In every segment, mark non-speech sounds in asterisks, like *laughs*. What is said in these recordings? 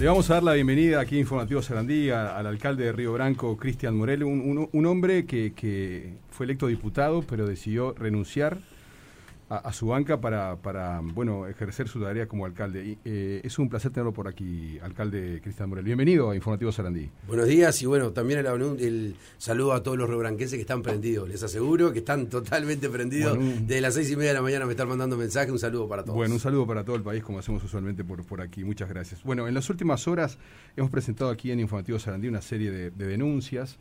Le vamos a dar la bienvenida aquí a Informativo Sarandí al alcalde de Río Branco, Cristian Morel, un, hombre que, que, fue electo diputado, pero decidió renunciar a, su banca para, para, bueno, ejercer su tarea como alcalde. Eh, es un placer tenerlo por aquí, alcalde Cristian Morel. Bienvenido a Informativo Sarandí. Buenos días y bueno, también el, saludo a todos los rebranquenses que están prendidos. Les aseguro que están totalmente prendidos. Desde las seis y media de la mañana me están mandando mensajes. Un saludo para todos. Bueno, un saludo para todo el país, como hacemos usualmente por, por aquí. Muchas gracias. Bueno, en las últimas horas hemos presentado aquí en Informativo Sarandí una serie de denuncias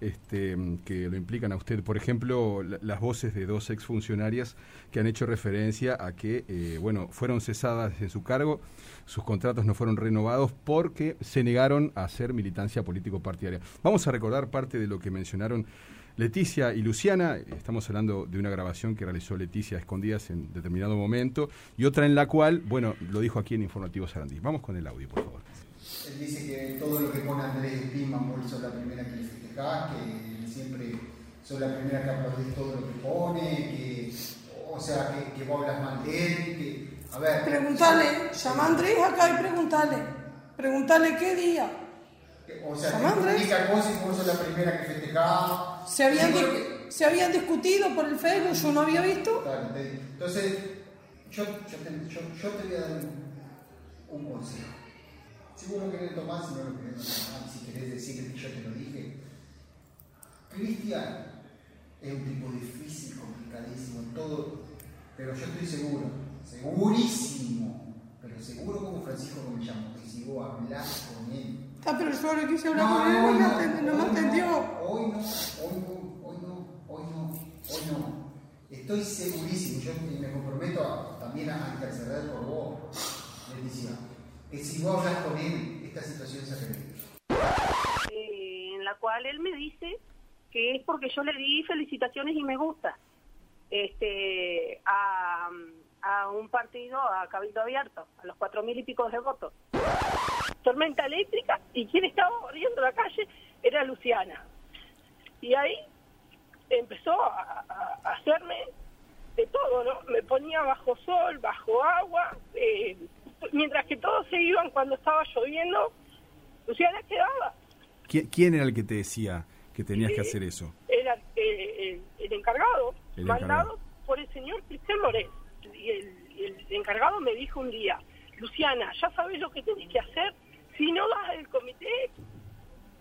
este, que lo implican a usted. Por ejemplo, las voces de dos exfuncionarias que han hecho referencia a que, eh, bueno, fueron cesadas en su cargo, sus contratos no fueron renovados porque se negaron a hacer militancia político-partidaria. Vamos a recordar parte de lo que mencionaron Leticia y Luciana, estamos hablando de una grabación que realizó Leticia escondidas en determinado momento y otra en la cual, bueno, lo dijo aquí en Informativo Sarandí. Vamos con el audio, por favor. Él dice que todo lo que pone Andrés eso la primera que que siempre soy la primera que aplaudís todo lo que pone, que, o sea, que, que vos hablas mal de él, que, a ver... Preguntale, llama a Andrés acá y preguntale, preguntale qué día. O sea, llama Andrés. cosas y vos sos la primera que festejaba. Se habían, se habían discutido por el Facebook, yo no había visto. Entonces, yo, yo, te, yo, yo te voy a dar un, un consejo. Si vos lo querés tomar, si no lo querés tomar, si querés decir que yo te lo dije, Cristian es un tipo difícil, complicadísimo, todo, pero yo estoy seguro, segurísimo, pero seguro como Francisco llamo, que si vos hablas con él. Ah, pero yo ahora quise hablar con él, no, no, no, me atendió. Hoy no, hoy no, hoy no, hoy no, hoy no. Estoy segurísimo, yo me comprometo también a interceder por vos, Leticia, que si vos hablas con él, esta situación se arregla. Eh, en la cual él me dice que es porque yo le di felicitaciones y me gusta este, a, un partido, a Cabildo Abierto, a los cuatro mil y pico de votos. Tormenta eléctrica y quien estaba corriendo la calle era Luciana. Y ahí empezó a, hacerme de todo, ¿no? Me ponía bajo sol, bajo agua, eh, mientras que todos se iban cuando estaba lloviendo, Luciana quedaba. ¿Quién era el que te decía? Que tenías que hacer eso? Era eh, el, encargado, mandado por el señor Cristian Morel. Y el, encargado me dijo un día, Luciana, ya sabes lo que tienes que hacer, si no vas al comité,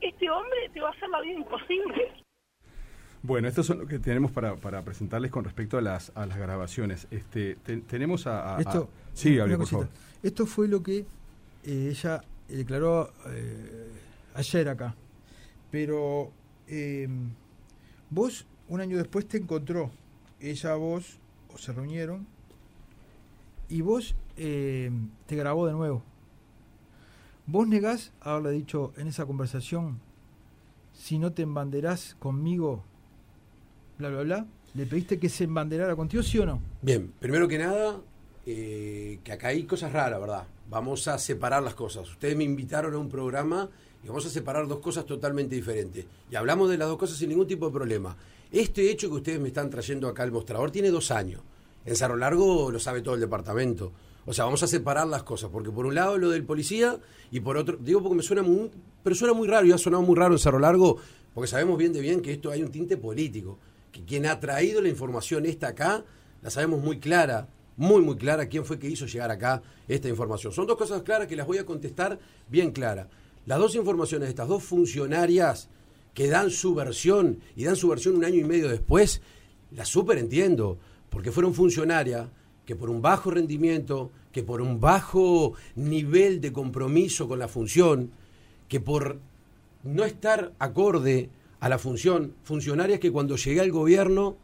este hombre te va a hacer la vida imposible. Bueno, esto es lo que tenemos para, para presentarles con respecto a las, a las grabaciones. Este, tenemos a, Esto, Sí, por favor. Esto fue lo que eh, ella declaró eh, ayer acá. Pero eh, vos un año después te encontró, ella vos, o se reunieron, y vos em, te grabó de nuevo. Vos negás haberle dicho en esa conversación, si no te embanderás conmigo, bla, bla, bla. ¿Le pediste que se embanderara contigo, sí o no? Bien, primero que nada, eh, que acá hay cosas raras, ¿verdad? Vamos a separar las cosas. Ustedes me invitaron a un programa y vamos a separar dos cosas totalmente diferentes. Y hablamos de las dos cosas sin ningún tipo de problema. Este hecho que ustedes me están trayendo acá al mostrador tiene dos años. En Cerro Largo lo sabe todo el departamento. O sea, vamos a separar las cosas, porque por un lado lo del policía y por otro, digo porque me suena muy, pero suena muy raro y ha sonado muy raro en Cerro Largo, porque sabemos bien de bien que esto hay un tinte político, que quien ha traído la información esta acá, la sabemos muy clara, muy muy clara quién fue que hizo llegar acá esta información. Son dos cosas claras que las voy a contestar bien claras. Las dos informaciones de estas dos funcionarias que dan su versión y dan su versión un año y medio después, las súper entiendo, porque fueron funcionarias que por un bajo rendimiento, que por un bajo nivel de compromiso con la función, que por no estar acorde a la función, funcionarias que cuando llegué al gobierno,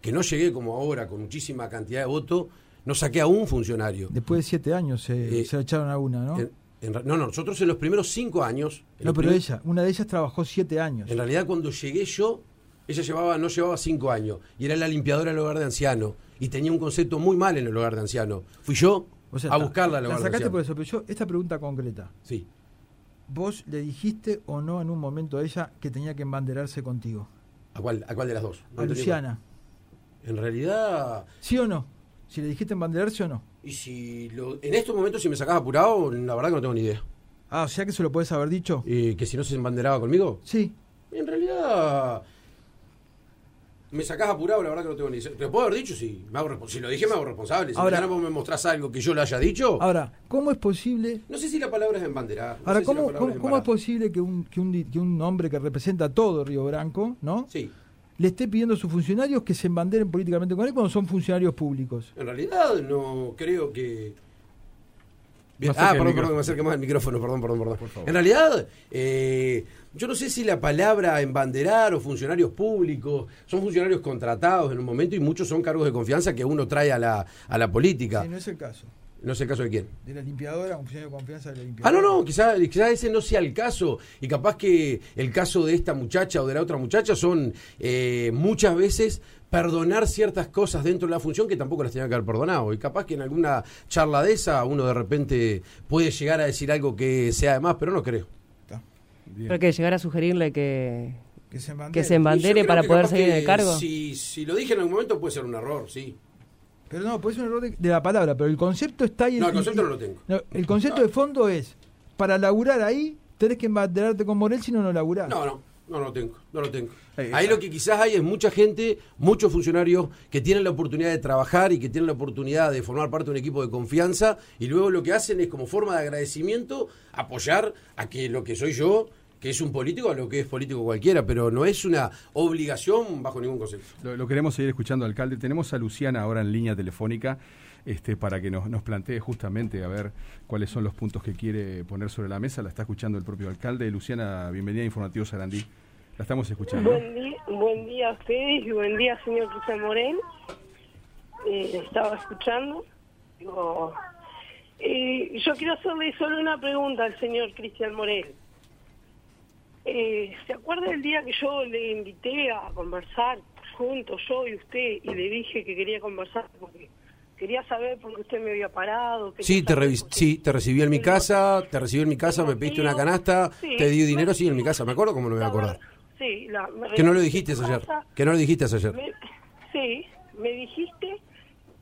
que no llegué como ahora con muchísima cantidad de votos, no saqué a un funcionario. Después de siete años se, eh, echaron a una, ¿no? no, no, nosotros en los primeros cinco años. No, pero ella, una de ellas trabajó siete años. En realidad, cuando llegué yo, ella llevaba, no llevaba cinco años y era la limpiadora del hogar de ancianos y tenía un concepto muy mal en el hogar de ancianos. Fui yo a buscarla al hogar la sacaste por eso, pero yo, esta pregunta concreta. Sí. ¿Vos le dijiste o no en un momento a ella que tenía que embanderarse contigo? ¿A cuál, a cuál de las dos? a Luciana. En realidad. ¿Sí o no? Si le dijiste embanderarse o no. Y si en estos momentos si me sacas apurado, la verdad que no tengo ni idea. Ah, o sea que se lo puedes haber dicho. Eh, que si no se embanderaba conmigo. Sí. En realidad. Me sacás apurado, la verdad que no tengo ni idea. ¿Te lo puedo haber dicho? Sí. Me hago respo- si lo dije, me hago responsable. Si Ahora- vos me mostrás algo que yo le haya dicho. Ahora, ¿cómo es posible no sé si la palabra es embanderar. no Ahora, si ¿cómo, es posible que un, que, un, que un hombre que representa a todo Río Branco, ¿no? Sí. Le esté pidiendo a sus funcionarios que se embanderen políticamente con él cuando son funcionarios públicos. En realidad, no creo que. Bien. Ah, perdón, perdón, me acerque más el micrófono, perdón, perdón, perdón. Por favor. En realidad, eh, yo no sé si la palabra embanderar o funcionarios públicos son funcionarios contratados en un momento y muchos son cargos de confianza que uno trae a la, a la política. Sí, no es el caso. No sé el caso de quién. De la limpiadora, un funcionario de confianza de la Ah, limpiadora. no, no, quizás quizá ese no sea el caso. Y capaz que el caso de esta muchacha o de la otra muchacha son eh, muchas veces perdonar ciertas cosas dentro de la función que tampoco las tenía que haber perdonado. Y capaz que en alguna charla de esa uno de repente puede llegar a decir algo que sea de más, pero no creo. Está. Bien. Pero que llegar a sugerirle que, Que se embandere. que se embandere creo para poder capaz seguir en que el cargo. Si, si lo dije en algún momento puede ser un error, sí. Pero no, puede ser un error de, de la palabra, pero el concepto está ahí. No, en- el concepto y- no lo tengo. no, el concepto de fondo es, para laburar ahí, tenés que embanderarte con Morel, si no, no laburás. No, no, no lo tengo, no lo tengo. Eh, Ahí lo que quizás hay es mucha gente, muchos funcionarios que tienen la oportunidad de trabajar y que tienen la oportunidad de formar parte de un equipo de confianza y luego lo que hacen es como forma de agradecimiento apoyar a que lo que soy yo, que es un político, a lo que es político cualquiera, pero no es una obligación bajo ningún concepto. Lo, lo queremos seguir escuchando, alcalde. Tenemos a Luciana ahora en línea telefónica este, para que nos, nos plantee justamente a ver cuáles son los puntos que quiere poner sobre la mesa. La está escuchando el propio alcalde. Luciana, bienvenida a Informativo Sarandí. La estamos escuchando. Buen día, buen día a ustedes y buen día, señor Cristian Morel. Eh, estaba escuchando. Digo, eh, yo quiero hacerle solo una pregunta al señor Cristian Morel. Eh, ¿Se acuerda del día que yo le invité a conversar juntos, yo y usted, y le dije que quería conversar porque quería saber por qué usted me había parado? Sí, te, sí, te recibí en mi casa, te recibí en mi casa, me pediste una canasta, Sí. te di dinero, sí, en mi casa. ¿Me acuerdo cómo me voy a acordar? Sí, la, me Que no lo dijiste ayer. Que no lo dijiste ayer. me- sí, me dijiste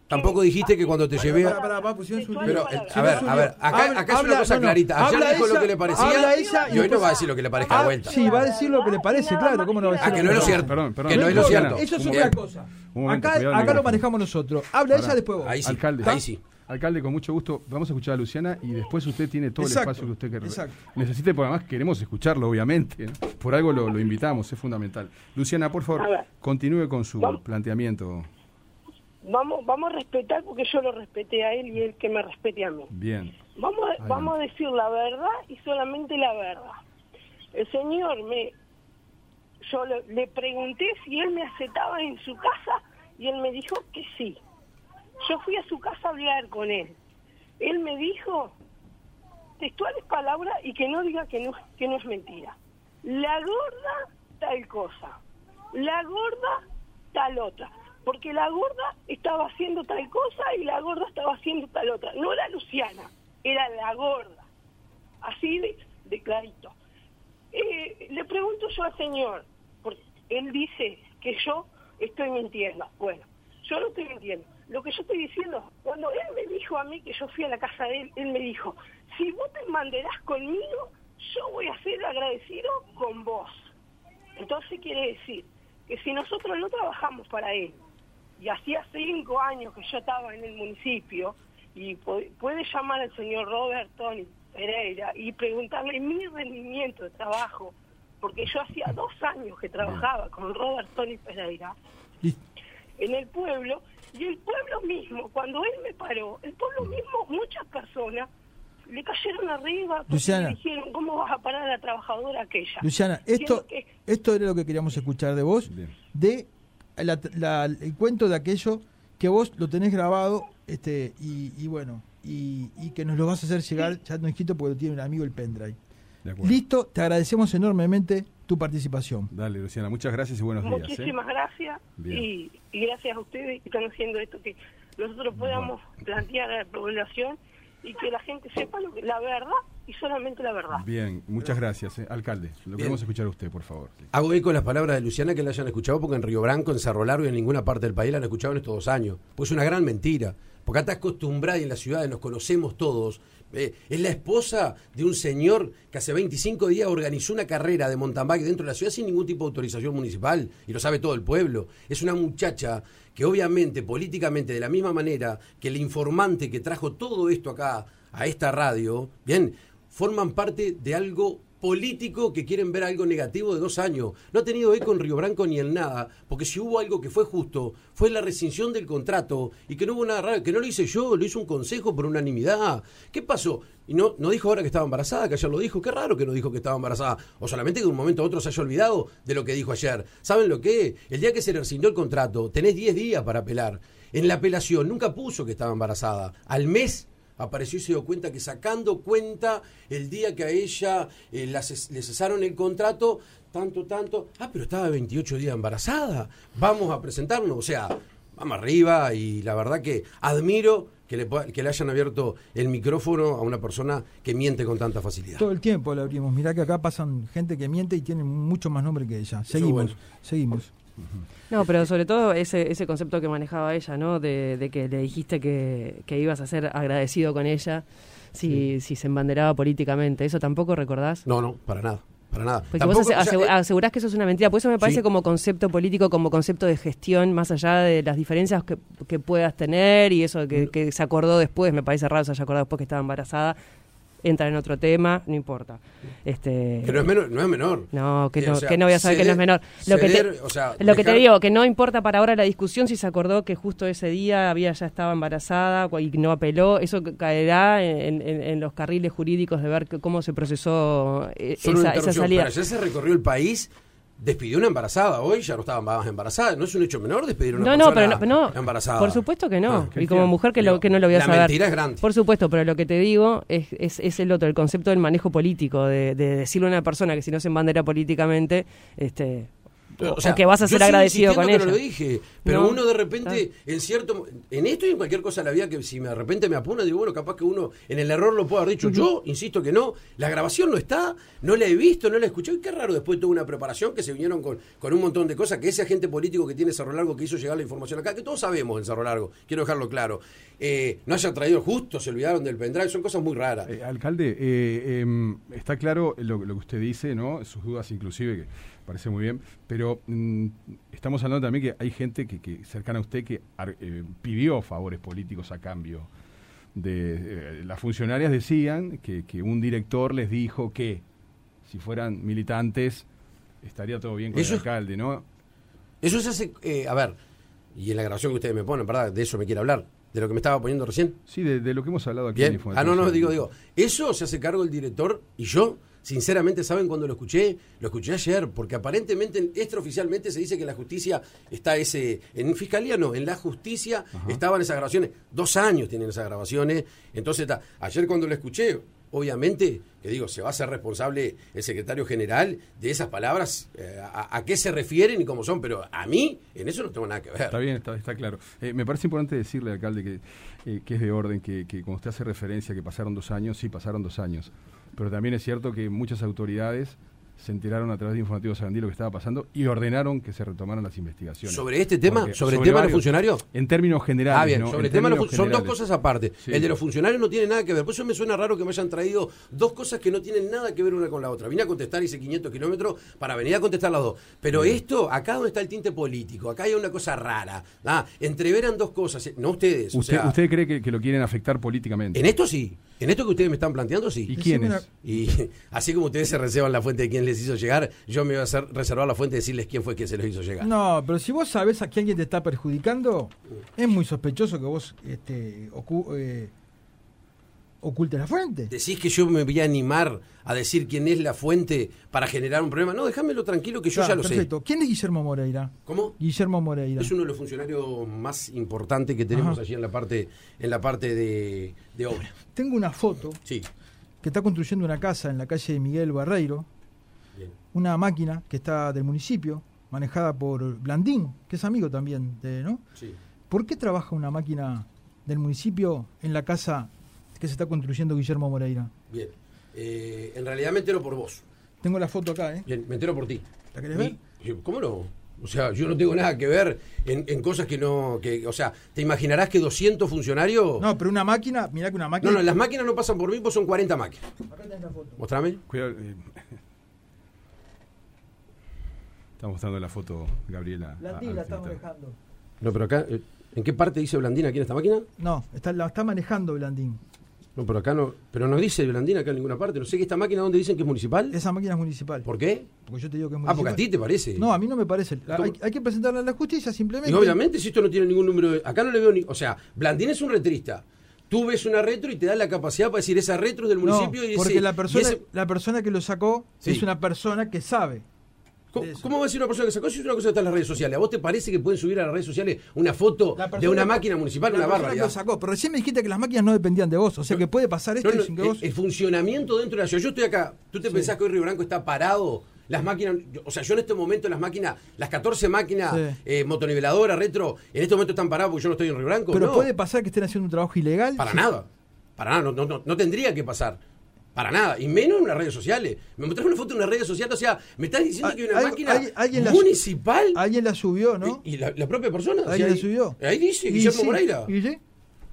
Tampoco dijiste que cuando te llevé... Su Pero, eh, a no ver, a ver, acá, habla- acá es una cosa clarita. Ayer habla dijo lo que le parecía habla ella y hoy no va a decir lo que le parezca Ah, de vuelta. Sí, va a decir lo que le parece, Nada claro, ¿cómo no va a que decir Ah, que no es lo cierto. Perdón, perdón. Que no es lo Luciana, cierto. Eso es otra cosa. Acá acá lo manejamos nosotros. Habla ella después vos. Ahí sí, Alcalde. ahí sí. Alcalde, con mucho gusto, vamos a escuchar a Luciana y después usted tiene todo Exacto, el espacio que usted que exacto. necesite, porque además queremos escucharlo, obviamente. ¿no? Por algo lo, lo invitamos, es fundamental. Luciana, por A favor, continúe con su Vamos. planteamiento. Vamos vamos a respetar porque yo lo respeté a él y él que me respete a mí. Bien. Vamos a, vamos a decir la verdad y solamente la verdad. El señor me yo le, le pregunté si él me aceptaba en su casa y él me dijo que sí. Yo fui a su casa a hablar con él. Él me dijo textuales palabras y que no diga que no, que no es mentira. La gorda tal cosa, la gorda tal otra, porque la gorda estaba haciendo tal cosa y la gorda estaba haciendo tal otra. No era Luciana, era la gorda. Así de, de clarito. Eh, le pregunto yo al señor, porque él dice que yo estoy mintiendo. Bueno, yo no estoy mintiendo. Lo que yo estoy diciendo, cuando él me dijo a mí que yo fui a la casa de él, él me dijo, si vos te mandarás conmigo, yo voy a ser agradecido con vos. Entonces quiere decir que si nosotros no trabajamos para él, y hacía cinco años que yo estaba en el municipio, y pu- puede llamar al señor Robert Tony Pereira y preguntarle mi rendimiento de trabajo, porque yo hacía dos años que trabajaba con Robert Tony Pereira en el pueblo, y el pueblo mismo, cuando él me paró, el pueblo mismo, muchas personas le cayeron arriba porque Luciana. le dijeron, ¿cómo vas a parar a la trabajadora aquella? Luciana, esto, que- esto era lo que queríamos escuchar de vos, Bien. de la- la- el cuento de aquello que vos lo tenés grabado, este, y, y bueno, y, y que nos lo vas a hacer llegar, ya no escrito porque lo tiene un amigo el pendrive. Listo, te agradecemos enormemente tu participación. Dale, Luciana, muchas gracias y buenos días. ¿eh? Muchísimas gracias Bien. y, y gracias a ustedes que están haciendo esto, que nosotros podamos plantear a la población y que la gente sepa lo que, la verdad y solamente la verdad. Bien, muchas gracias, eh. alcalde. Lo Bien. queremos escuchar a usted, por favor. Hago eco de las palabras de Luciana que la hayan escuchado porque en Río Branco, en Cerro Largo y en ninguna parte del país la han escuchado en estos dos años. Pues es una gran mentira. Porque acá está acostumbrada y en las ciudades nos conocemos todos. Eh, es la esposa de un señor que hace 25 días organizó una carrera de mountain bike dentro de la ciudad sin ningún tipo de autorización municipal y lo sabe todo el pueblo. Es una muchacha que obviamente políticamente de la misma manera que el informante que trajo todo esto acá a esta radio, bien, forman parte de algo político que quieren ver algo negativo de dos años. No ha tenido eco en Río Branco ni en nada, porque si hubo algo que fue justo, fue la rescisión del contrato y que no hubo nada raro, que no lo hice yo, lo hizo un consejo por unanimidad. ¿Qué pasó? Y no, no dijo ahora que estaba embarazada, que ayer lo dijo. Qué raro que no dijo que estaba embarazada. O solamente que de un momento a otro se haya olvidado de lo que dijo ayer. ¿Saben lo que? El día que se le rescindió el contrato, tenés 10 días para apelar. En la apelación nunca puso que estaba embarazada. Al mes apareció y se dio cuenta que sacando cuenta el día que a ella eh, la ces- le cesaron el contrato, tanto, tanto, ah, pero estaba 28 días embarazada, vamos a presentarnos, o sea, vamos arriba y la verdad que admiro que le, que le hayan abierto el micrófono a una persona que miente con tanta facilidad. Todo el tiempo la abrimos. Mirá que acá pasan gente que miente y tiene mucho más nombre que ella. Seguimos, bueno. seguimos. No, pero sobre todo ese, ese concepto que manejaba ella, ¿no? De, de que le dijiste que, que ibas a ser agradecido con ella si, si se embanderaba políticamente. ¿Eso tampoco recordás? No, no, para nada, para nada. Porque Tampoco, vos asegu- eh, asegurás que eso es una mentira. Por eso me parece Sí. como concepto político, como concepto de gestión, más allá de las diferencias que, que puedas tener y eso que, que se acordó después, me parece raro se haya acordado después que estaba embarazada. Entra en otro tema, no importa. Este, que no es menor, no es menor. No, que no, o sea, que no voy a saber que no es menor. Lo que te, o sea, lo que te dejar- digo, que no importa para ahora la discusión si se acordó que justo ese día había ya estaba embarazada y no apeló, eso ca- caerá en, en- en los carriles jurídicos de ver que- cómo se procesó eh, esa, esa salida. Pero ayer se recorrió el país, despidió una embarazada. Hoy ya no estaba más embarazada. No es un hecho menor despedir una No, no, pero no, no, embarazada. por supuesto que no. Ah, ¿qué y como mujer que, lo, que no lo voy a la saber. mentira es grande. Por supuesto, pero lo que te digo es, es, es el otro, el concepto del manejo político, de, de decirle a una persona que si no se embandera políticamente, este, o, sea, o que vas a yo ser agradecido con ella. no lo dije, pero No, uno de repente, ah. en cierto, en esto y en cualquier cosa de la vida que si me- de repente me apuna, digo, bueno, capaz que uno en el error lo puede haber dicho. Yo insisto que no, la grabación no está, no la he visto, no la he escuchado. Y qué raro, después tuve una preparación que se vinieron con, con un montón de cosas, que ese agente político que tiene Cerro Largo que hizo llegar la información acá, que todos sabemos en Cerro Largo, quiero dejarlo claro, eh, no haya traído justo, se olvidaron del pendrive, son cosas muy raras. Eh, alcalde, eh, em, está claro lo, lo que usted dice, ¿no? Sus dudas inclusive, que parece muy bien, pero mm, estamos hablando también que hay gente que, que cercana a usted que ar- eh, pidió favores políticos a cambio. De, eh, las funcionarias decían que, que un director les dijo que si fueran militantes estaría todo bien con Eso el alcalde, ¿no? Eso se hace, eh, a ver, y en la grabación que ustedes me ponen, ¿verdad? De eso me quiere hablar, de lo que me estaba poniendo recién. Sí, de, de lo que hemos hablado aquí. Bien. en Ah, no, no, digo, digo. Eso se hace cargo el director y yo, sinceramente, ¿saben cuándo lo escuché? Lo escuché ayer, porque aparentemente, extraoficialmente se dice que la justicia está ese. En fiscalía no, en la justicia estaban esas grabaciones. Dos años tienen esas grabaciones. Entonces, está. ayer cuando lo escuché, obviamente, que digo, se va a ser responsable el secretario general de esas palabras, eh, a, a qué se refieren y cómo son, pero a mí, en eso no tengo nada que ver. Está bien, está, está claro. Eh, me parece importante decirle, alcalde, que, eh, que es de orden, que, que cuando usted hace referencia que pasaron dos años, sí, pasaron dos años. Pero también es cierto que muchas autoridades se enteraron a través de Informativo Sarandí lo que estaba pasando y ordenaron que se retomaran las investigaciones. ¿Sobre este tema? Porque- ¿Sobre el tema de los funcionarios? En términos generales. Ah, bien, ¿no? sobre el tema de los son dos cosas aparte. Sí. El de los funcionarios no tiene nada que ver. Por eso me suena raro que me hayan traído dos cosas que no tienen nada que ver una con la otra. Vine a contestar, hice 500 kilómetros para venir a contestar las dos. Pero esto, acá donde está el tinte político, acá hay una cosa rara. Ah, entreveran dos cosas, eh, no ustedes. o ¿Usted, sea, ¿Usted cree que, que lo quieren afectar políticamente? En esto sí. En esto que ustedes me están planteando, sí. ¿Y quiénes? Y *laughs* así como ustedes se reservan la fuente de quién les hizo llegar, yo me voy a hacer, reservar la fuente de decirles quién fue quien se los hizo llegar. No, pero si vos sabés a que alguien te está perjudicando, es muy sospechoso que vos este, ocu- eh, ocultes la fuente. ¿Decís que yo me voy a animar a decir quién es la fuente para generar un problema? No, déjamelo tranquilo que yo ya lo perfecto. ¿Quién es Guillermo Moreira? sé. ¿Cómo? Guillermo Moreira. Es uno de los funcionarios más importantes que tenemos Ajá. allí en la parte, en la parte de, de obra. Tengo una foto Sí. que está construyendo una casa en la calle Miguel Barreiro. Una máquina que está del municipio, manejada por Blandín, que es amigo también de, ¿no? Sí. ¿Por qué trabaja una máquina del municipio en la casa que se está construyendo Guillermo Moreira? Bien. Eh, en realidad me entero por vos. Tengo la foto acá, ¿eh? Bien, me entero por ti. ¿La querés ver? ¿Cómo no? O sea, yo no tengo nada que ver en, en cosas que no... Que, o sea, ¿te imaginarás que 200 funcionarios... No, pero una máquina, mirá que una no, máquina. no, las máquinas no pasan por mí, pues son 40 máquinas. Acá tenés la foto. Mostrame. Cuidado, eh, Está mostrando la foto Gabriela. a- La filtro. manejando. No, pero acá... eh, ¿En qué parte dice Blandina aquí en esta máquina? No, está, la está manejando Blandín. No, pero acá no... Pero no dice Blandina acá en ninguna parte. No sé que esta máquina, ¿dónde dicen que es municipal? Esa máquina es municipal. ¿Por qué? Porque yo te digo que es Ah, municipal. porque a ti te parece. No, a mí no me parece. ¿Cómo? Hay, hay que presentarla a la justicia simplemente. Y obviamente si esto no tiene ningún número de... Acá no le veo ni... O sea, Blandín es un retrista. Tú ves una retro y te da la capacidad para decir esa retro es del No, municipio y porque ese- la y persona, ese- la persona que lo sacó Sí. es una persona que sabe. ¿Cómo, va a decir una persona que sacó si es una cosa que está en las redes sociales? ¿A vos te parece que pueden subir a las redes sociales una foto de una máquina municipal? la Una barbaridad. lo sacó. Pero recién me dijiste que las máquinas no dependían de vos. O sea que puede pasar esto No, no, sin que el, vos. el funcionamiento dentro de la ciudad. Yo estoy acá. ¿Tú te pensás que hoy Río Branco está parado? Las máquinas, o sea, yo en este momento las máquinas, las 14 máquinas Sí. eh, motoniveladoras, retro, en este momento están paradas porque yo no estoy en Río Branco. pero no, puede pasar que estén haciendo un trabajo ilegal. para Sí. nada. Para nada, no, no, no, no tendría que pasar. Para nada, y menos en las redes sociales. Me mostraste una foto en las redes sociales, o sea, me estás diciendo Ah, que hay una máquina hay- alguien la- municipal Alguien la subió, ¿no? y, y la, la propia persona. o sea, Alguien la subió. Ahí dice Guillermo sí, Moreira. ¿Y sí?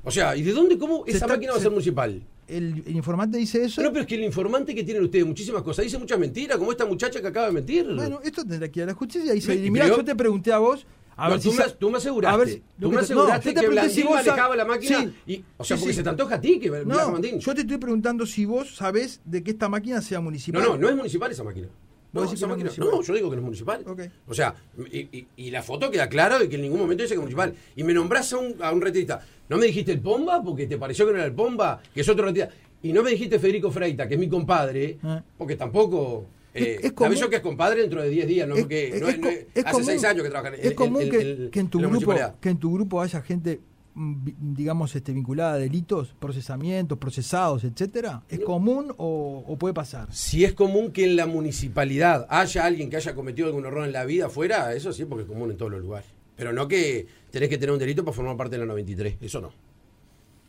O sea, ¿y de dónde, cómo esa está- máquina va a se- ser municipal? El, el informante dice eso. No, pero es que el informante que tienen ustedes, muchísimas cosas, dice muchas mentiras, como esta muchacha que acaba de mentir. Bueno, esto tendrá que ir a la justicia y pero- yo te pregunté a vos. A No, ver tú, si me, sa- tú me aseguraste. a ver si- tú me no, aseguraste te que si Blandín sa- manejaba la máquina. Sí. Y, o sea, Sí, porque sí. se te antoja a ti que No, yo te estoy preguntando si vos sabés de que esta máquina sea municipal. No, no, no es municipal esa máquina. No, ¿Vos decís esa es máquina- municipal? no, yo digo que no es municipal. Ok. O sea, y, y- y la foto queda clara de que en ningún momento dice que es municipal. Y me nombrás a un, a un retrista. No me dijiste el Pomba porque te pareció que no era el Pomba, que es otro retrista. Y no me dijiste Federico Freita, que es mi compadre, Ah. porque tampoco. Eh, es común- que es compadre dentro de 10 días, no Es- no no hace común- 6 años que trabajan en, Es común en- que, en- que en tu grupo que en tu grupo haya gente mm, digamos este vinculada a delitos, procesamientos, procesados, etcétera. ¿Es común o, o puede pasar? Si es común que en la municipalidad haya alguien que haya cometido algún error en la vida afuera, eso sí, porque es común en todos los lugares. Pero no que tenés que tener un delito para formar parte de la 93. Eso no.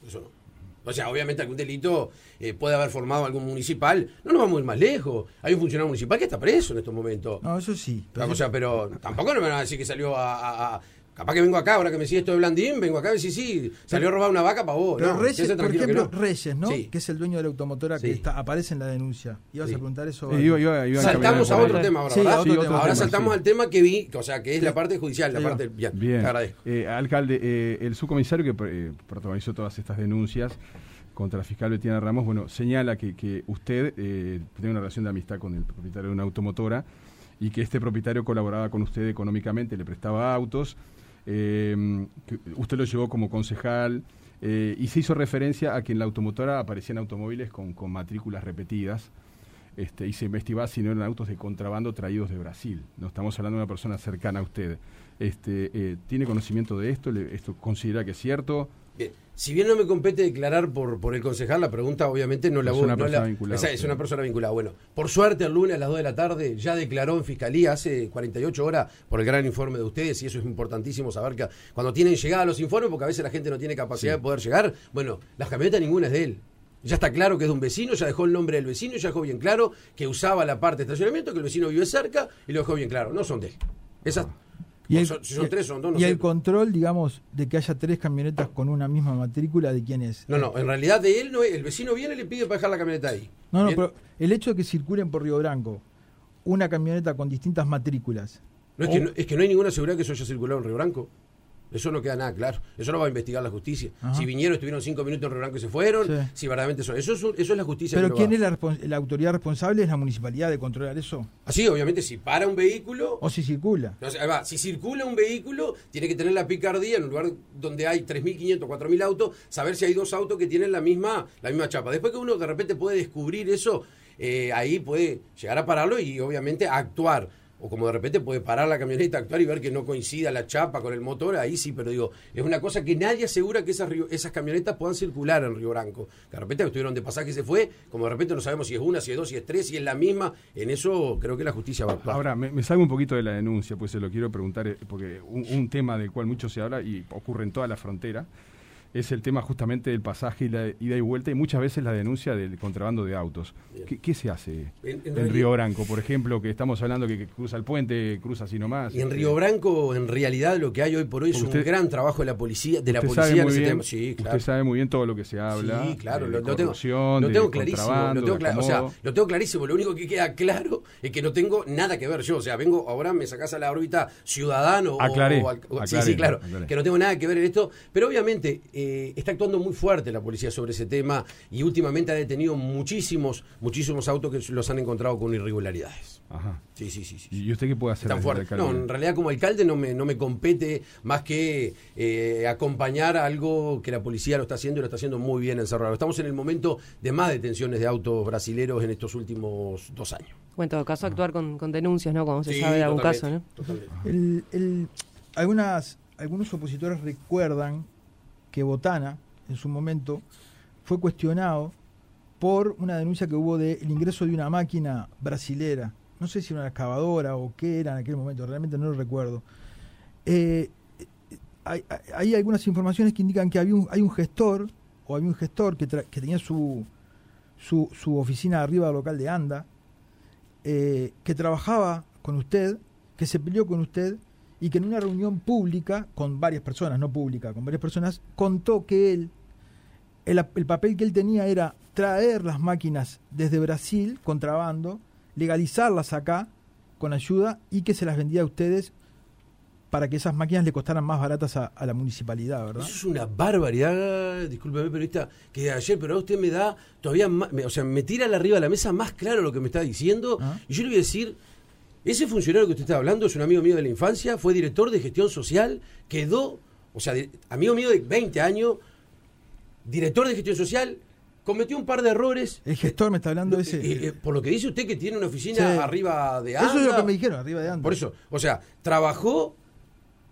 Eso no. O sea, obviamente algún delito eh, puede haber formado algún municipal. No nos vamos a ir más lejos. Hay un funcionario municipal que está preso en estos momentos. No, eso sí. pero o sea, pero tampoco no me van a decir que salió a... a- a- Capaz que vengo acá, ahora que me sigue esto de Blandín, vengo acá y decir, sí, salió a robar una vaca para vos. Pero no, Reyes, por que ejemplo, no. Reyes, ¿no? Sí. Que es el dueño de la automotora Sí. que está, aparece en la denuncia. Ibas Sí. a preguntar eso. Eh, iba- iba- iba Saltamos a otro tema ahora, Sí, ¿verdad? a otro Sí, tema. Ahora saltamos sí. al tema que vi, o sea, que es la parte judicial, la parte... Bien, Bien. te agradezco. Eh, alcalde, eh, el subcomisario que eh, protagonizó todas estas denuncias contra la fiscal Betina Ramos, bueno, señala que, que usted eh, tiene una relación de amistad con el propietario de una automotora y que este propietario colaboraba con usted económicamente, le prestaba autos, eh, usted lo llevó como concejal eh, y se hizo referencia a que en la automotora aparecían automóviles con, con matrículas repetidas. Este, y se investigaba si no eran autos de contrabando traídos de Brasil. No estamos hablando de una persona cercana a usted. Este, eh, ¿Tiene conocimiento de esto? ¿Le- ¿Esto considera que es cierto? Bien. Si bien no me compete declarar por, por el concejal, la pregunta obviamente no la Es voy una no persona la- vinculada, esa es una persona vinculada. Bueno, por suerte el lunes a las 2 de la tarde ya declaró en fiscalía hace 48 horas por el gran informe de ustedes y eso es importantísimo saber que cuando tienen llegada los informes, porque a veces la gente no tiene capacidad de poder llegar, bueno, las camionetas ninguna es de él. Ya está claro que es de un vecino, ya dejó el nombre del vecino, ya dejó bien claro que usaba la parte de estacionamiento, que el vecino vive cerca y lo dejó bien claro. No son de él. Esas, Y el, son, si son tres, son dos, no y sé. el control, digamos, de que haya tres camionetas con una misma matrícula, ¿de quién es? No, no, en realidad de él no es. El vecino viene y le pide para dejar la camioneta ahí. No, no, Bien. pero el hecho de que circulen por Río Branco una camioneta con distintas matrículas. No, es, que no, es que no hay ninguna seguridad que eso haya circulado en Río Branco. Eso no queda nada claro. Eso lo va a investigar la justicia. Ajá. Si vinieron, estuvieron cinco minutos en Río Branco y se fueron. Sí. Si verdaderamente eso. Eso es, eso es la justicia. Pero ¿quién es la, autoridad responsable? ¿Es la municipalidad de controlar eso? Así, obviamente, si para un vehículo. ¿O si circula? No va. Si circula un vehículo, tiene que tener la picardía en un lugar donde hay 3.500, 4.000 autos, saber si hay dos autos que tienen la misma, la misma chapa. Después que uno de repente puede descubrir eso, eh, ahí puede llegar a pararlo y obviamente actuar. O como de repente puede parar la camioneta, actuar y ver que no coincida la chapa con el motor, ahí sí, pero digo, es una cosa que nadie asegura que esas, esas camionetas puedan circular en Río Branco. De repente estuvieron de pasaje y se fue, como de repente no sabemos si es una, si es dos, si es tres, si es la misma, en eso creo que la justicia va a actuar. Ahora, me, me salgo un poquito de la denuncia, pues se lo quiero preguntar, eh, porque un, un tema del cual mucho se habla y ocurre en toda la frontera, es el tema justamente del pasaje y la ida y vuelta y muchas veces la denuncia del contrabando de autos. ¿Qué, qué se hace En- en, en realidad- Río Branco, por ejemplo, que estamos hablando que, que cruza el puente, cruza así nomás? Y en este, Río Branco, en realidad, lo que hay hoy por hoy es un gran trabajo de la policía, de la policía en muy ese bien, tema. Sí, claro. Usted sabe muy bien todo lo que se habla. Sí, claro, de lo, lo tengo, lo tengo clarísimo. Lo tengo o sea, lo tengo clarísimo. Lo único que queda claro es que no tengo nada que ver yo. O sea, vengo, ahora me sacás a la órbita ciudadano. o- Aclaré, o o- sí, aclaré, sí, claro. aclaré. Que no tengo nada que ver en esto. Pero obviamente eh, está actuando muy fuerte la policía sobre ese tema y últimamente ha detenido muchísimos, muchísimos autos que los han encontrado con irregularidades. Ajá. Sí, sí, sí. sí. ¿Y usted qué puede hacer? Tan fuerte. No, en realidad como alcalde no me, no me compete más que eh, acompañar algo que la policía lo está haciendo y lo está haciendo muy bien en Cerro Largo. Estamos en el momento de más detenciones de autos brasileros en estos últimos dos años. Bueno, en todo caso, actuar con, con denuncias, ¿no? Cuando se Sí, sabe de algún totalmente, caso, ¿no? totalmente. El- el- algunas, algunos opositores recuerdan que Botana, en su momento, fue cuestionado por una denuncia que hubo del ingreso de una máquina brasilera. No sé si era una excavadora o qué era en aquel momento, realmente no lo recuerdo. Eh, hay, algunas informaciones que indican que había un, hay un gestor, o había un gestor que, tenía su oficina arriba del local de Anda, eh, que trabajaba con usted, que se peleó con usted y que en una reunión pública, con varias personas, no pública, con varias personas, contó que él, el, el papel que él tenía era traer las máquinas desde Brasil, contrabando, legalizarlas acá con ayuda y que se las vendía a ustedes para que esas máquinas le costaran más baratas a, a la municipalidad, ¿verdad? Eso es una barbaridad, discúlpeme, periodista, que ayer, pero ahora usted me da todavía más, me- o sea, me tira la arriba de la mesa más claro lo que me está diciendo. Ah. Y yo le voy a decir, ese funcionario que usted está hablando es un amigo mío de la infancia, fue director de gestión social, quedó, o sea, amigo mío de 20 años, director de gestión social, cometió un par de errores. El gestor me está hablando de ese. Eh, eh, por lo que dice usted que tiene una oficina Sí. arriba de Anda. Eso es lo que me dijeron, arriba de Anda. Por eso, o sea, trabajó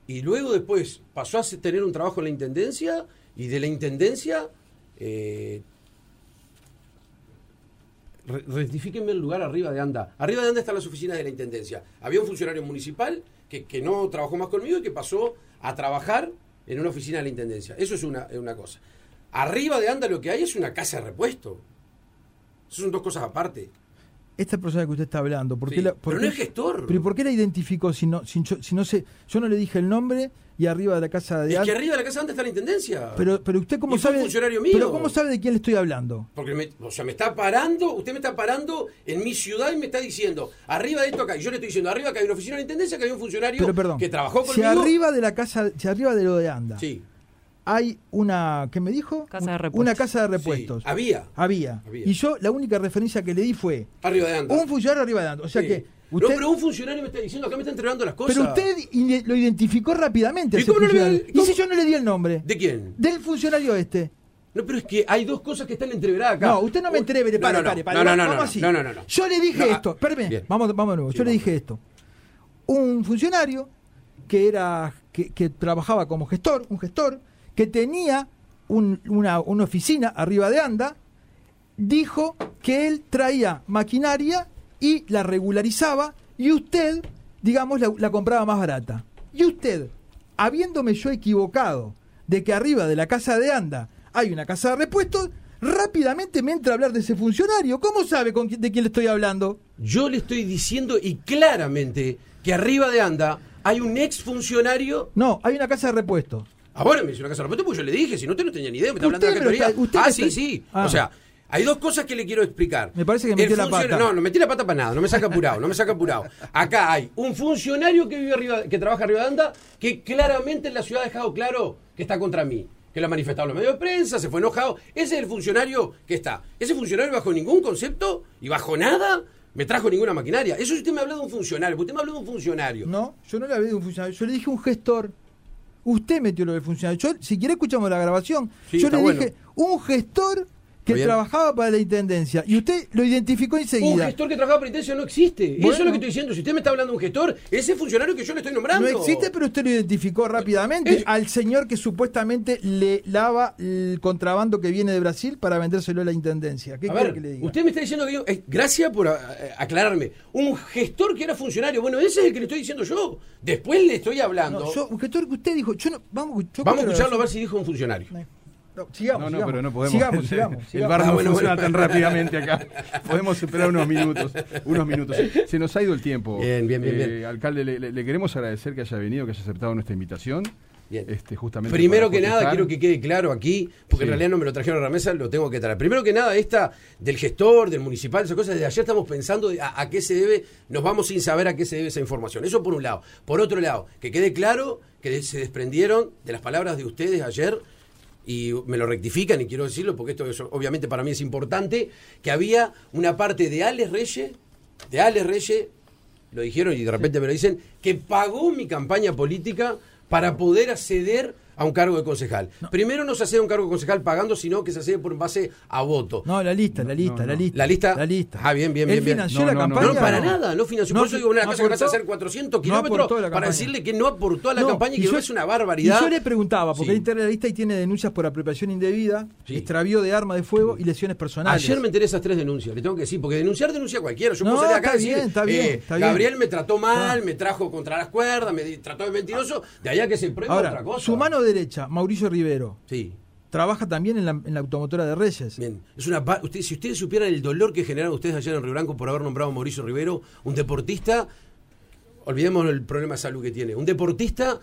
y luego después pasó a tener un trabajo en la intendencia y de la intendencia. Eh, rectifíquenme el lugar arriba de Anda. Arriba de Anda están las oficinas de la intendencia. Había un funcionario municipal que, que no trabajó más conmigo y que pasó a trabajar en una oficina de la intendencia. Eso es una, es una cosa. Arriba de Anda lo que hay es una casa de repuesto. Eso son dos cosas aparte. Esta persona que usted está hablando, ¿por Sí, qué la, por pero qué- no es gestor. ¿Pero ¿y por qué la identificó si no, si si no sé, yo no le dije el nombre y arriba de la casa de Es que arriba de la casa de Anda está la intendencia. pero, pero usted cómo sabe, funcionario mío. pero cómo sabe de quién le estoy hablando? Porque me, o sea, me está parando, usted me está parando en mi ciudad y me está diciendo, arriba de esto acá, y yo le estoy diciendo, arriba acá hay una oficina de la intendencia, que hay un funcionario Pero perdón, que trabajó si conmigo. arriba de la casa, si arriba de lo de Anda, Sí, hay una, ¿qué me dijo? Casa de repuestos. Una casa de sí, repuestos. había, Había. Había. Y yo la única referencia que le di fue arriba de Anda. un funcionario arriba de Anda. O sea Sí. que No, usted, pero un funcionario me está diciendo, acá me está entregando las cosas. pero usted lo identificó rápidamente. ¿Y ese cómo no le- funcionario. cómo? ¿Y si yo no le di el nombre? ¿De quién? Del funcionario este. No, pero es que hay dos cosas que están entreveradas acá. No, usted no me entreve, No, pare, no, no. pare, pare. No, no, no, vamos no, así. no, no, no, no. Yo le dije No, ah, esto, espérame, vamos, vamos de nuevo. Sí, Yo le dije esto. Un funcionario que era que, que trabajaba como gestor, un gestor que tenía un- una, una oficina arriba de Anda, dijo que él traía maquinaria y la regularizaba y usted, digamos, la, la compraba más barata. Y usted, habiéndome yo equivocado de que arriba de la casa de Anda hay una casa de repuestos, rápidamente me entra a hablar de ese funcionario. ¿Cómo sabe con quién- de quién le estoy hablando? Yo le estoy diciendo y claramente que arriba de Anda hay un ex funcionario No, hay una casa de repuestos. Ahora me dice una casa de repuesto porque yo le dije, si no usted no tenía ni idea, me está hablando de la me categoría. está- ah, me sí, está- sí. Ah. O sea, hay dos cosas que le quiero explicar. Me parece que El metió la pata. No, no metí la pata para nada, no me saca apurado, no me saca apurado. Acá hay un funcionario que vive arriba, que trabaja arriba de Anda, que claramente en la ciudad ha dejado claro que está contra mí. Que lo ha manifestado en los medios de prensa, se fue enojado. Ese es el funcionario que está. Ese funcionario bajo ningún concepto y bajo nada me trajo ninguna maquinaria. Eso usted me habló de un funcionario, usted me habló de un funcionario. No, yo no le hablé de un funcionario, yo le dije un gestor. Usted metió lo del funcionario. Yo, si quiere escuchamos la grabación. Sí, yo le bueno. dije un gestor que bien. trabajaba para la intendencia y usted lo identificó Un enseguida. gestor que trabajaba por intendencia no existe. Eso es Bueno. lo que estoy diciendo. Si usted me está hablando de un gestor, ese funcionario que yo le estoy nombrando. No existe, pero usted lo identificó rápidamente Es- al señor que supuestamente le lava el contrabando que viene de Brasil para vendérselo a la intendencia. ¿Qué A ver, que le diga? usted me está diciendo que yo. eh, gracias por a- a- aclararme. Un gestor que era funcionario. Bueno, ese es el que le estoy diciendo yo. Después le estoy hablando. No, yo, un gestor que usted dijo, yo no, vamos, yo Vamos a la escucharlo a ver si dijo un funcionario. No, sigamos, No, no, sigamos. pero no podemos. Sigamos, *laughs* sigamos. El bar Ah, no bueno, funciona bueno. tan rápidamente acá. Podemos esperar unos minutos. Unos minutos. Se nos ha ido el tiempo. Bien, bien, bien, Eh, bien. Alcalde, le, queremos agradecer que haya venido, que haya aceptado nuestra invitación. Bien. Este, justamente Primero que nada, quiero que quede claro aquí, porque Sí. en realidad no me lo trajeron a la mesa, lo tengo que traer. Primero que nada, esta del gestor, del municipal, esas cosas, desde ayer estamos pensando a, a qué se debe, nos vamos sin saber a qué se debe esa información. Eso por un lado. Por otro lado, que quede claro que se desprendieron de las palabras de ustedes ayer y me lo rectifican y quiero decirlo porque esto es- obviamente para mí es importante, que había una parte de Alex Reyes, de Alex Reyes, lo dijeron y de repente me lo dicen, que pagó mi campaña política para poder acceder a un cargo de concejal. Primero no se accede a un cargo de concejal pagando, sino que se accede por base a voto. No, la lista, la lista, no, la lista. La lista- La lista. Ah, bien, bien, Él bien, bien. financió No, la no, no, campaña. No, para nada, no financió. por eso digo una no cosa que vas a aportó- hacer 400 no kilómetros aportó a para decirle que no aportó a la No, campaña y que yo- no es una barbaridad. Y yo le preguntaba, porque Sí. él integra la lista y tiene denuncias por apropiación indebida, Sí. extravío de arma de fuego y lesiones personales. Ayer me enteré esas tres denuncias, le tengo que decir, porque denunciar denuncia cualquiera. Yo No, puedo salir acá está y decir, bien, está bien, eh, está bien. Gabriel me trató mal, me trajo contra las cuerdas, me trató de mentiroso, de allá que se prueba otra cosa. su mano derecha, Mauricio Rivero, Sí, trabaja también en la, en la automotora de Reyes. bien. Es una, usted, si ustedes supieran el dolor que generaron ustedes ayer en Río Blanco por haber nombrado a Mauricio Rivero, un deportista, olvidemos el problema de salud que tiene, un deportista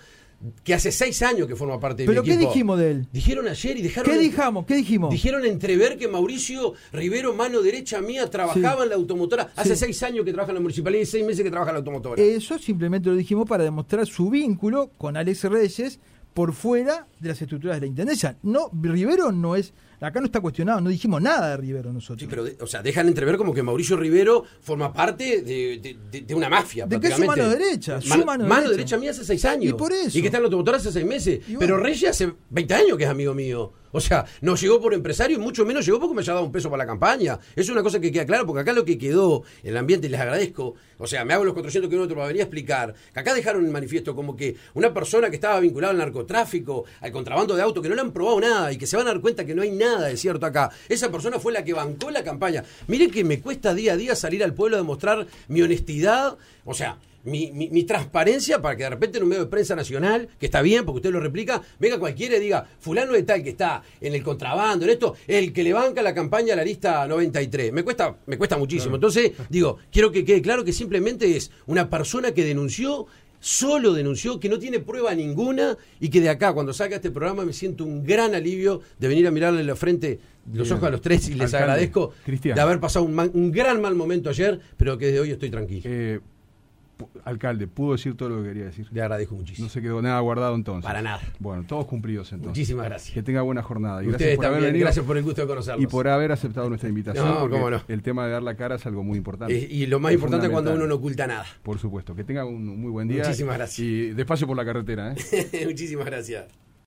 que hace seis años que forma parte de ¿Pero mi qué equipo. dijimos de él? Dijeron ayer y dejaron... ¿Qué dijamos? ¿Qué dijimos? Dijeron entrever que Mauricio Rivero, mano derecha mía, trabajaba Sí. en la automotora. Hace Sí. seis años que trabaja en la municipalidad y seis meses que trabaja en la automotora. Eso simplemente lo dijimos para demostrar su vínculo con Alex Reyes por fuera de las estructuras de la Intendencia. No, Rivero no es, acá no está cuestionado, no dijimos nada de Rivero nosotros. Sí, pero, de- o sea, dejan entrever como que Mauricio Rivero forma parte de, de- de- de una mafia. ¿De qué es su mano derecha? Su Mano, derecha. derecha mía hace seis años. Y por eso. Y que está en la automotora hace seis meses. Bueno. Pero Reyes hace 20 años que es amigo mío. O sea, no llegó por empresario y mucho menos llegó porque me haya dado un peso para la campaña. Es una cosa que queda claro, porque acá lo que quedó en el ambiente, y les agradezco, o sea, me hago los 400 kilómetros para venir a explicar, que acá dejaron el manifiesto como que una persona que estaba vinculada al narcotráfico, al contrabando de auto, que no le han probado nada y que se van a dar cuenta que no hay nada de cierto acá, esa persona fue la que bancó la campaña. Miren que me cuesta día a día salir al pueblo a demostrar mi honestidad, o sea, mi, mi- mi transparencia para que de repente en un medio de prensa nacional, que está bien porque usted lo replica, venga cualquiera y diga, fulano de tal que está en el contrabando, en esto, el que le banca la campaña a la lista 93. Me cuesta, me cuesta muchísimo. Entonces, digo, quiero que quede claro que simplemente es una persona que denunció solo denunció que no tiene prueba ninguna y que de acá, cuando salga este programa, me siento un gran alivio de venir a mirarle la frente, los Bien. ojos a los tres y les Alcalde, agradezco Cristian. de haber pasado un, man- un gran mal momento ayer, pero que desde hoy estoy tranquilo. Eh, alcalde, pudo decir todo lo que quería decir. Le agradezco muchísimo. No se quedó nada guardado entonces. Para nada. Bueno, todos cumplidos entonces. Muchísimas gracias. Que tenga buena jornada. Y Ustedes gracias por haber también, venido gracias por el gusto de conocerlos. y por haber aceptado nuestra invitación. No, cómo no. El tema de dar la cara es algo muy importante. Y lo más Es importante es cuando uno no oculta nada. Por supuesto. Que tenga un muy buen día. Muchísimas gracias. Y despacio por la carretera. ¿eh? *laughs* Muchísimas gracias.